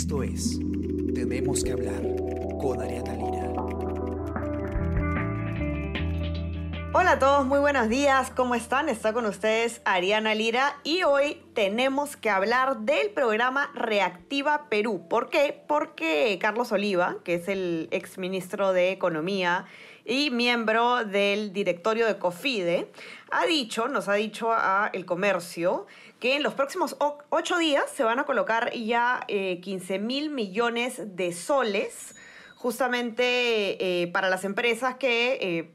Esto es Tenemos que hablar con Ariana Lira. Hola a todos, muy buenos días, ¿cómo están? Está con ustedes Ariana Lira y hoy tenemos que hablar del programa Reactiva Perú. ¿Por qué? Porque Carlos Oliva, que es el exministro de Economía y miembro del directorio de COFIDE, ha dicho, nos ha dicho a El Comercio, que en los próximos ocho días se van a colocar ya 15 eh, mil millones de soles justamente eh, para las empresas que, eh,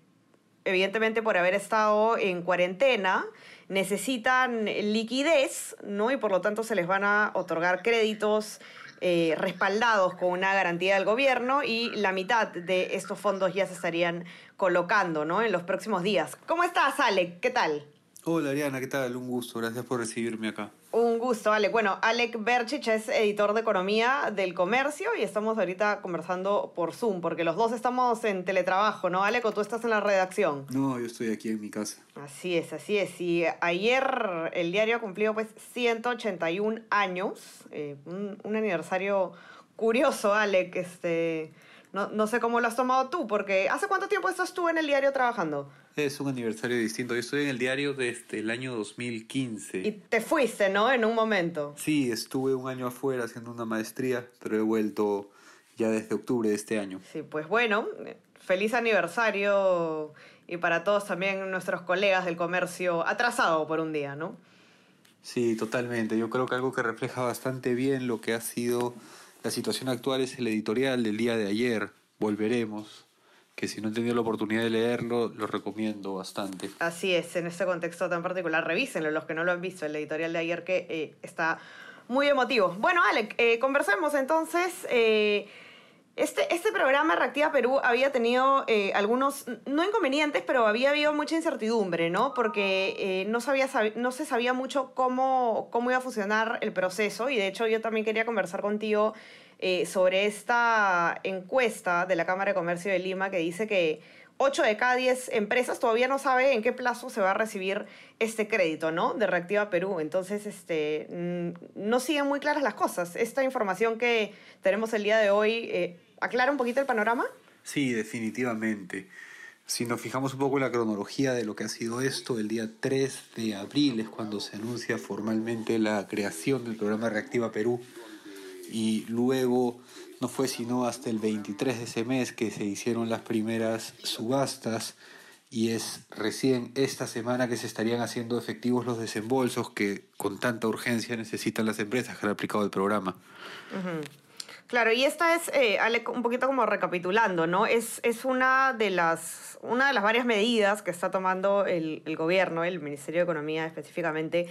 evidentemente por haber estado en cuarentena, necesitan liquidez, ¿no? Y por lo tanto se les van a otorgar créditos respaldados con una garantía del gobierno y la mitad de estos fondos ya se estarían colocando, ¿no? En los próximos días. ¿Cómo estás, Ale? ¿Qué tal? Hola Ariana, ¿qué tal? Un gusto, gracias por recibirme acá. Un gusto, Alec. Bueno, Alec Berchich es editor de economía del comercio y estamos ahorita conversando por Zoom, porque los dos estamos en teletrabajo, ¿no, Alec? ¿O tú estás en la redacción? No, yo estoy aquí en mi casa. Así es, así es. Y ayer el diario cumplió pues 181 años, eh, un, un, aniversario curioso, Alec. Este, no, no sé cómo lo has tomado tú, porque ¿hace cuánto tiempo estás tú en el diario trabajando? Es un aniversario distinto. Yo estoy en el diario desde el año 2015. Y te fuiste, ¿no? En un momento. Sí, estuve un año afuera haciendo una maestría, pero he vuelto ya desde octubre de este año. Sí, pues bueno, feliz aniversario y para todos también nuestros colegas del comercio atrasado por un día, ¿no? Sí, totalmente. Yo creo que algo que refleja bastante bien lo que ha sido la situación actual es el editorial del día de ayer. Volveremos que si no han tenido la oportunidad de leerlo, lo recomiendo bastante. Así es, en este contexto tan particular, revísenlo los que no lo han visto, el editorial de ayer que eh, está muy emotivo. Bueno, Alec, eh, conversemos entonces. Eh, este, este programa Reactiva Perú había tenido algunos, no inconvenientes, pero había habido mucha incertidumbre, ¿no? Porque no, sabía, no se sabía mucho cómo, cómo iba a funcionar el proceso y de hecho yo también quería conversar contigo eh, sobre esta encuesta de la Cámara de Comercio de Lima que dice que 8 de cada 10 empresas todavía no sabe en qué plazo se va a recibir este crédito, ¿no? De Reactiva Perú. Entonces, este, mm, no siguen muy claras las cosas. Esta información que tenemos el día de hoy, eh, ¿aclara un poquito el panorama? Sí, definitivamente. Si nos fijamos un poco en la cronología de lo que ha sido esto, el día 3 de abril es cuando se anuncia formalmente la creación del programa Reactiva Perú y luego no fue sino hasta el 23 de ese mes que se hicieron las primeras subastas y es recién esta semana que se estarían haciendo efectivos los desembolsos que con tanta urgencia necesitan las empresas que han aplicado el programa. Claro, y esta es, eh, un poquito como recapitulando, ¿no? Es, es una, de las, una de las varias medidas que está tomando el, gobierno, el Ministerio de Economía específicamente,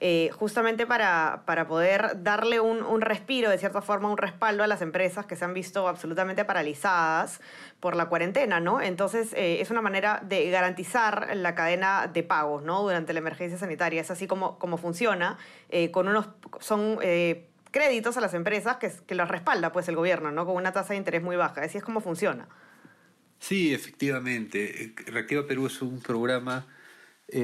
eh, justamente para, para, poder darle un, un, respiro, de cierta forma, un respaldo a las empresas que se han visto absolutamente paralizadas por la cuarentena, ¿no? Entonces, eh, es una manera de garantizar la cadena de pagos, ¿no? Durante la emergencia sanitaria. Es así como, funciona, con unos, son créditos a las empresas que, que los respalda, pues, el gobierno, ¿no? Con una tasa de interés muy baja. Así es como funciona. Sí, efectivamente. Reactiva Perú es un programa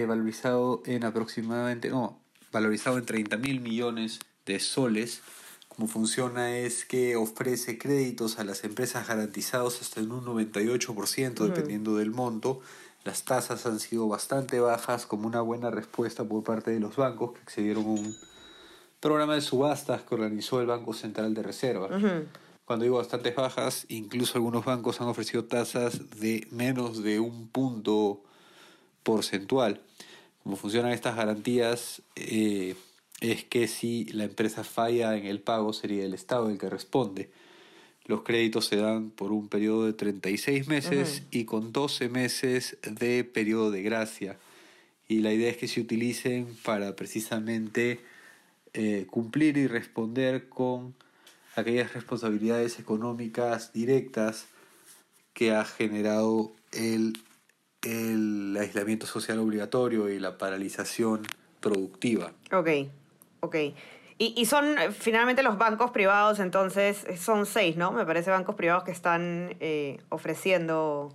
valorizado en aproximadamente, no, valorizado en 30 mil millones de soles. Como funciona es que ofrece créditos a las empresas garantizados hasta en un 98% dependiendo del monto. Las tasas han sido bastante bajas como una buena respuesta por parte de los bancos que accedieron a un programa de subastas que organizó el Banco Central de Reserva. Cuando digo bastante bajas, incluso algunos bancos han ofrecido tasas de menos de un punto porcentual. Como funcionan estas garantías eh, es que si la empresa falla en el pago sería el Estado el que responde. Los créditos se dan por un periodo de 36 meses y con 12 meses de periodo de gracia. Y la idea es que se utilicen para precisamente eh, cumplir y responder con aquellas responsabilidades económicas directas que ha generado el el aislamiento social obligatorio y la paralización productiva. Ok, ok. Y, son eh, finalmente los bancos privados, entonces eh, son seis, ¿no? Me parece bancos privados que están ofreciendo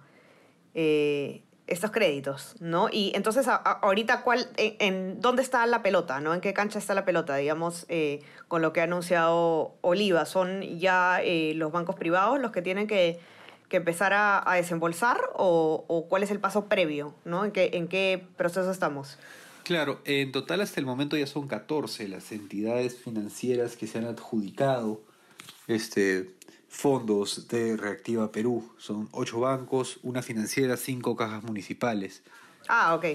estos créditos, ¿no? Y entonces ahorita, ¿cuál, en, dónde está la pelota, ¿no? ¿En qué cancha está la pelota, digamos, eh, con lo que ha anunciado Oliva? ¿Son ya eh, los bancos privados los que tienen que, empezar a, desembolsar o, cuál es el paso previo, ¿no? ¿En qué, ¿En qué proceso estamos? Claro, en total hasta el momento ya son 14 las entidades financieras que se han adjudicado este, fondos de Reactiva Perú. Son ocho bancos, una financiera, cinco cajas municipales. Ah, ok.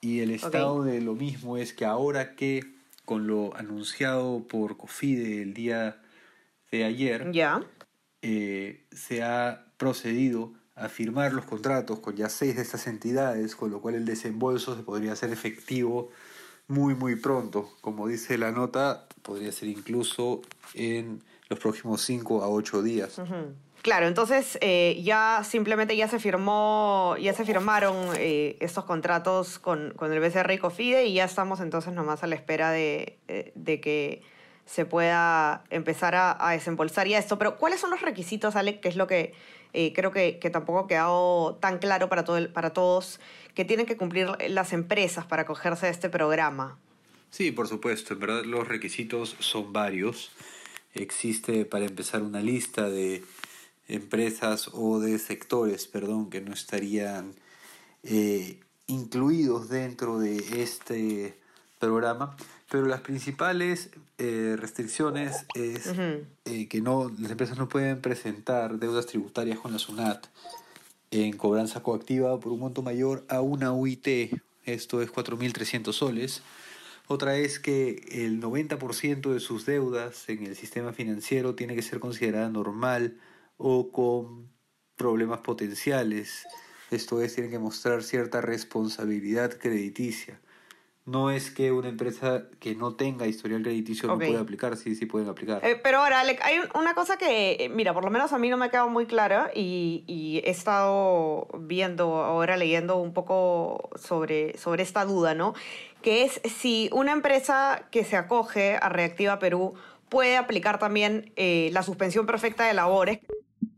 Y el estado de lo mismo es que ahora que con lo anunciado por COFIDE el día de ayer, ya eh, se ha procedido a firmar los contratos con ya seis de estas entidades, con lo cual el desembolso se podría hacer efectivo muy muy pronto. Como dice la nota, podría ser incluso en los próximos 5 a 8 días. Claro, entonces eh, ya simplemente ya se firmó, ya se firmaron eh, estos contratos con, con, el BCR y COFIDE y ya estamos entonces nomás a la espera de, eh, de que se pueda empezar a, a, desembolsar ya esto. Pero ¿cuáles son los requisitos, Alec? Que es lo que creo que, que, tampoco ha quedado tan claro para, todo para todos, que tienen que cumplir las empresas para acogerse a este programa. Sí, por supuesto. En verdad los requisitos son varios existe para empezar una lista de empresas o de sectores, perdón, que no estarían eh, incluidos dentro de este programa, pero las principales eh, restricciones es eh, que no las empresas no pueden presentar deudas tributarias con la SUNAT en cobranza coactiva por un monto mayor a una UIT, esto es 4.300 soles, otra es que el 90% de sus deudas en el sistema financiero tiene que ser considerada normal o con problemas potenciales. Esto es, tienen que mostrar cierta responsabilidad crediticia. No es que una empresa que no tenga historial crediticio no pueda aplicar, sí, sí pueden aplicar. Eh, pero ahora, Alec, hay una cosa que, eh, mira, por lo menos a mí no me ha quedado muy clara y, y, he estado viendo, ahora leyendo un poco sobre, sobre esta duda, ¿no? Que es si una empresa que se acoge a Reactiva Perú puede aplicar también eh, la suspensión perfecta de labores.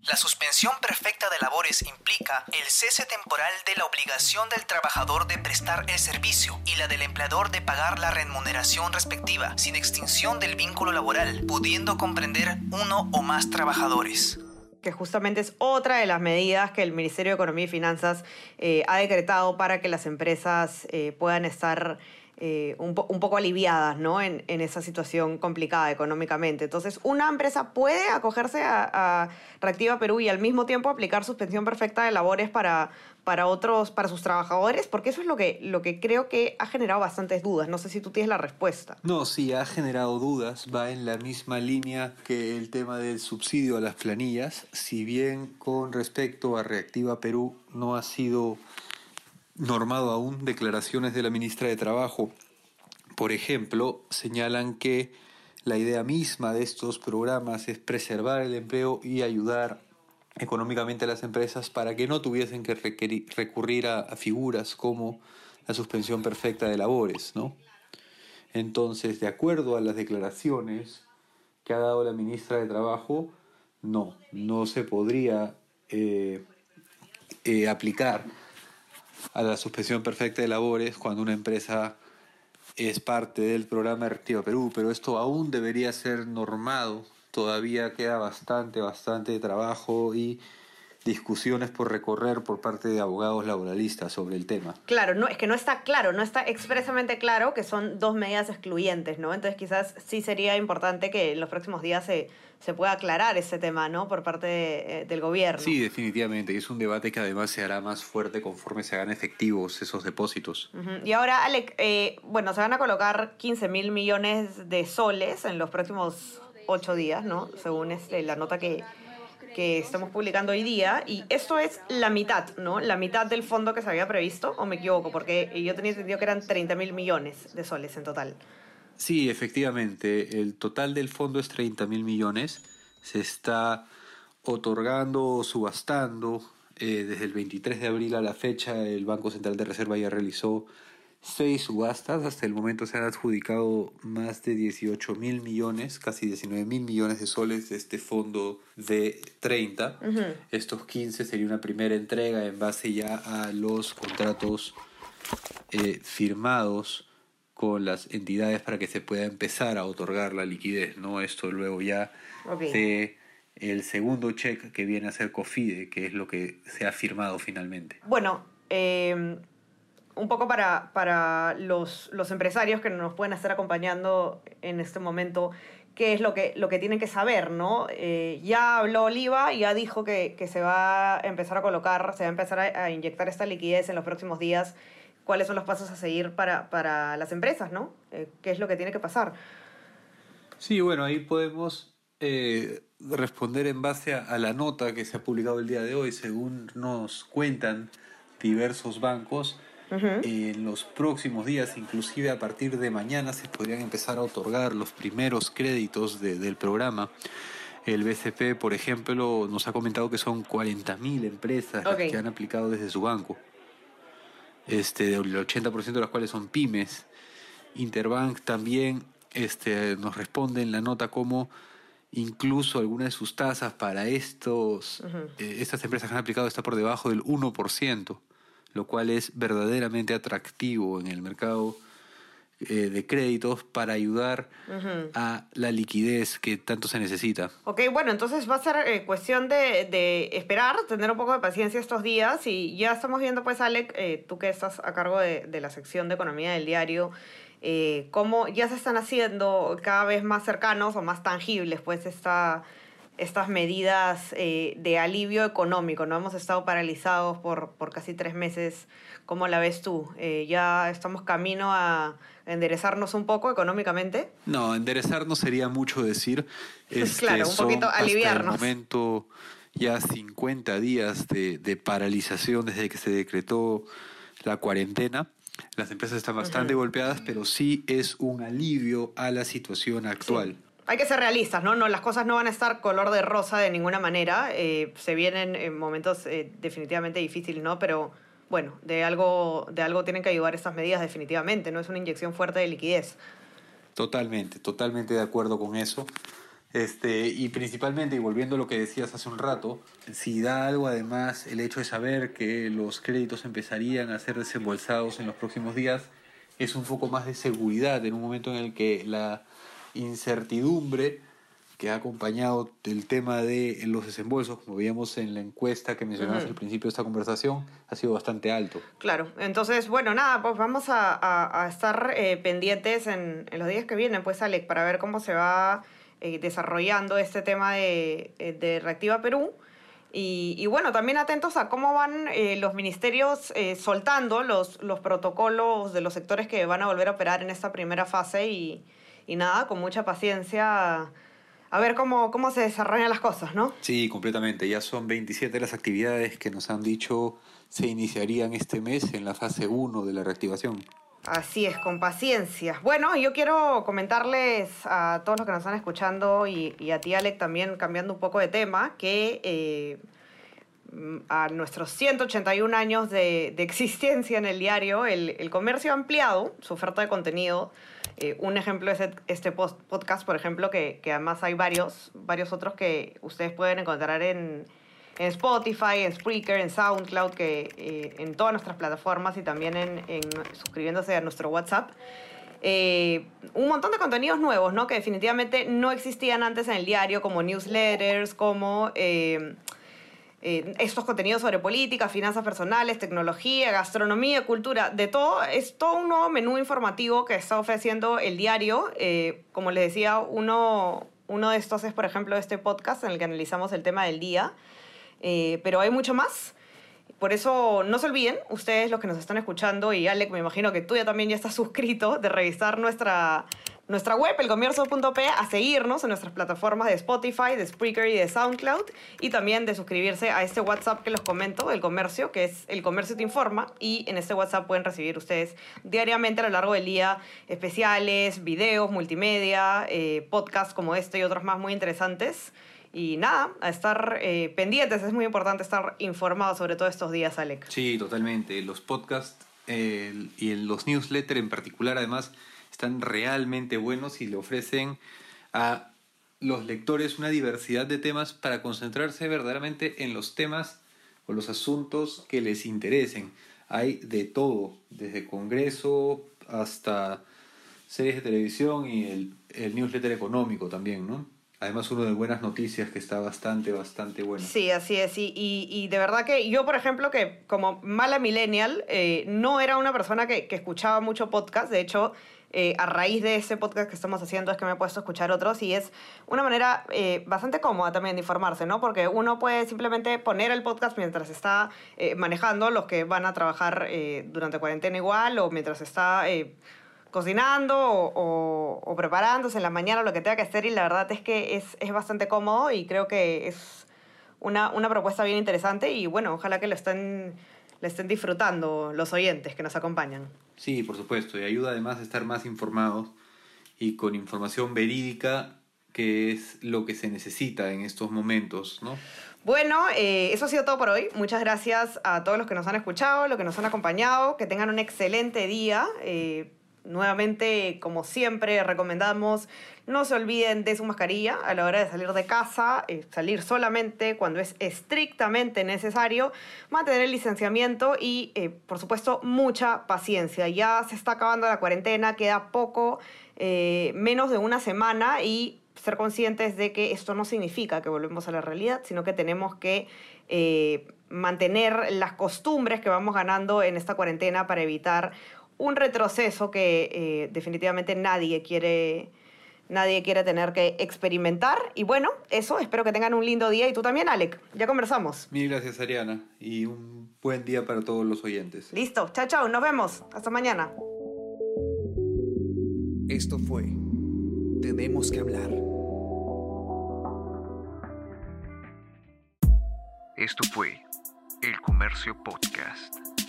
La suspensión perfecta de labores implica el cese temporal de la obligación del trabajador de prestar el servicio y la del empleador de pagar la remuneración respectiva, sin extinción del vínculo laboral, pudiendo comprender uno o más trabajadores que justamente es otra de las medidas que el Ministerio de Economía y Finanzas eh, ha decretado para que las empresas eh, puedan estar eh, un, poco aliviadas ¿no? en, esa situación complicada económicamente. Entonces, una empresa puede acogerse a, Reactiva Perú y al mismo tiempo aplicar suspensión perfecta de labores para, para otros, para sus trabajadores, porque eso es lo que, lo que creo que ha generado bastantes dudas. No sé si tú tienes la respuesta. No, sí, ha generado dudas. Va en la misma línea que el tema del subsidio a las planillas. Si bien con respecto a Reactiva Perú no ha sido normado aún declaraciones de la ministra de Trabajo. Por ejemplo, señalan que la idea misma de estos programas es preservar el empleo y ayudar económicamente a las empresas para que no tuviesen que recurrir a, figuras como la suspensión perfecta de labores, ¿no? Entonces, de acuerdo a las declaraciones que ha dado la ministra de Trabajo, no, no se podría eh, eh, aplicar a la suspensión perfecta de labores cuando una empresa es parte del programa Reactiva Perú, pero esto aún debería ser normado. Todavía queda bastante, bastante trabajo y discusiones por recorrer por parte de abogados laboralistas sobre el tema. Claro, no, es que no está claro, no está expresamente claro que son dos medidas excluyentes, ¿no? Entonces quizás sí sería importante que en los próximos días se, se pueda aclarar ese tema, ¿no? Por parte eh, del gobierno. Sí, definitivamente, y es un debate que además se hará más fuerte conforme se hagan efectivos esos depósitos. Y ahora, Alec, eh, bueno, se van a colocar 15 mil millones de soles en los próximos ocho días, ¿no? Según este, la nota que que estamos publicando hoy día y esto es la mitad, ¿no? La mitad del fondo que se había previsto, o me equivoco, porque yo tenía entendido que eran 30 mil millones de soles en total. Sí, efectivamente, el total del fondo es 30 mil millones, se está otorgando o subastando. Eh, desde el 23 de abril a la fecha, el Banco Central de Reserva ya realizó seis subastas. Hasta el momento se han adjudicado más de 18 mil millones, casi 19 mil millones de soles de este fondo de 30. Estos 15 sería una primera entrega en base ya a los contratos eh, firmados con las entidades para que se pueda empezar a otorgar la liquidez, ¿no? Esto luego ya de el segundo cheque que viene a ser COFIDE, que es lo que se ha firmado finalmente. Bueno, eh, un poco para, para los, los, empresarios que nos pueden estar acompañando en este momento, qué es lo que, lo que tienen que saber, ¿no? Eh, ya habló Oliva, ya dijo que, que, se va a empezar a colocar, se va a empezar a, inyectar esta liquidez en los próximos días cuáles son los pasos a seguir para, para las empresas, ¿no? Eh, ¿Qué es lo que tiene que pasar? Sí, bueno, ahí podemos eh, responder en base a, la nota que se ha publicado el día de hoy, según nos cuentan diversos bancos. Uh -huh. En los próximos días, inclusive a partir de mañana, se podrían empezar a otorgar los primeros créditos de, del programa. El BCP, por ejemplo, nos ha comentado que son 40.000 empresas okay. las que han aplicado desde su banco este, el 80% de las cuales son pymes. Interbank también este, nos responde en la nota como incluso algunas de sus tasas para estos, uh -huh. eh, estas empresas que han aplicado está por debajo del 1%, lo cual es verdaderamente atractivo en el mercado eh, de créditos para ayudar uh -huh. a la liquidez que tanto se necesita. Ok, bueno, entonces va a ser eh, cuestión de, de, esperar, tener un poco de paciencia estos días y ya estamos viendo pues, Alec, eh, tú que estás a cargo de, de, la sección de economía del diario, cómo ya se están haciendo cada vez más cercanos o más tangibles pues esta estas medidas eh, de alivio económico. No hemos estado paralizados por, por casi tres meses. ¿Cómo la ves tú? Eh, ¿Ya estamos camino a enderezarnos un poco económicamente? No, enderezarnos sería mucho decir. Este, claro, un poquito aliviarnos. Hasta el momento ya 50 días de, de, paralización desde que se decretó la cuarentena. Las empresas están bastante uh -huh. golpeadas, pero sí es un alivio a la situación actual. Sí hay que ser realistas, ¿no? ¿no? Las cosas no van a estar color de rosa de ninguna manera. Eh, se vienen en momentos eh, definitivamente difíciles, ¿no? Pero bueno, de algo, de algo tienen que ayudar estas medidas definitivamente, ¿no? Es una inyección fuerte de liquidez. Totalmente, totalmente de acuerdo con eso. Este, y principalmente, y volviendo a lo que decías hace un rato, si da algo además el hecho de saber que los créditos empezarían a ser desembolsados en los próximos días, es un poco más de seguridad en un momento en el que la incertidumbre que ha acompañado el tema de los desembolsos, como veíamos en la encuesta que mencionabas uh -huh. al principio de esta conversación, ha sido bastante alto. Claro, entonces, bueno, nada, pues vamos a, a, a estar eh, pendientes en, en, los días que vienen, pues, Alex, para ver cómo se va eh, desarrollando este tema de, eh, de Reactiva Perú. Y, y, bueno, también atentos a cómo van eh, los ministerios eh, soltando los, los protocolos de los sectores que van a volver a operar en esta primera fase y, y nada, con mucha paciencia a ver cómo, cómo se desarrollan las cosas, ¿no? Sí, completamente. Ya son 27 las actividades que nos han dicho se iniciarían este mes en la fase 1 de la reactivación. Así es, con paciencia. Bueno, yo quiero comentarles a todos los que nos están escuchando y, y a ti, Alec, también cambiando un poco de tema, que eh, a nuestros 181 años de, de, existencia en el diario, el, el comercio ha ampliado su oferta de contenido eh, un ejemplo es este post podcast, por ejemplo, que, que, además hay varios, varios otros que ustedes pueden encontrar en, en Spotify, en Spreaker, en SoundCloud, que, eh, en todas nuestras plataformas y también en, en suscribiéndose a nuestro WhatsApp. Eh, un montón de contenidos nuevos, ¿no? Que definitivamente no existían antes en el diario, como newsletters, como eh, estos contenidos sobre política, finanzas personales, tecnología, gastronomía, cultura, de todo. Es todo un nuevo menú informativo que está ofreciendo el diario. Eh, como les decía, uno, uno de estos es, por ejemplo, este podcast en el que analizamos el tema del día. Eh, pero hay mucho más. Por eso no se olviden, ustedes los que nos están escuchando, y Alec, me imagino que tú ya también ya estás suscrito, de revisar nuestra nuestra web, elcomercio.p, a seguirnos en nuestras plataformas de Spotify, de Spreaker y de SoundCloud, y también de suscribirse a este WhatsApp que les comento, El Comercio, que es El Comercio Te Informa, y en este WhatsApp pueden recibir ustedes diariamente a lo largo del día especiales, videos, multimedia, eh, podcasts como este y otros más muy interesantes. Y nada, a estar eh, pendientes, es muy importante estar informados sobre todo estos días, Alec. Sí, totalmente. Los podcasts y en los newsletters en particular además están realmente buenos y le ofrecen a los lectores una diversidad de temas para concentrarse verdaderamente en los temas o los asuntos que les interesen. Hay de todo, desde Congreso hasta series de televisión y el, el newsletter económico también, ¿no? Además uno de buenas noticias que está bastante, bastante bueno. Sí, así es. Y, y, de verdad que yo, por ejemplo, que como mala millennial, eh, no era una persona que, escuchaba mucho podcast. De hecho, eh, a raíz de ese podcast que estamos haciendo es que me he puesto a escuchar otros y es una manera eh, bastante cómoda también de informarse, ¿no? Porque uno puede simplemente poner el podcast mientras está manejando, los que van a trabajar durante cuarentena igual o mientras está cocinando o, o, preparándose en la mañana lo que tenga que hacer y la verdad es que es, es bastante cómodo y creo que es una, una propuesta bien interesante y bueno, ojalá que lo estén le estén disfrutando los oyentes que nos acompañan. Sí, por supuesto, y ayuda además a estar más informados y con información verídica, que es lo que se necesita en estos momentos, ¿no? Bueno, eh, eso ha sido todo por hoy. Muchas gracias a todos los que nos han escuchado, los que nos han acompañado. Que tengan un excelente día. Eh, Nuevamente, como siempre, recomendamos no se olviden de su mascarilla a la hora de salir de casa, eh, salir solamente cuando es estrictamente necesario, mantener el licenciamiento y, eh, por supuesto, mucha paciencia. Ya se está acabando la cuarentena, queda poco, eh, menos de una semana y ser conscientes de que esto no significa que volvemos a la realidad, sino que tenemos que mantener las costumbres que vamos ganando en esta cuarentena para evitar un retroceso que eh, definitivamente nadie quiere, nadie quiere tener que experimentar. Y bueno, eso, espero que tengan un lindo día y tú también, Alec. Ya conversamos. Mil gracias, Ariana, y un buen día para todos los oyentes. Listo, chao, chao, nos vemos. Hasta mañana. Esto fue Tenemos que hablar. Esto fue El Comercio Podcast.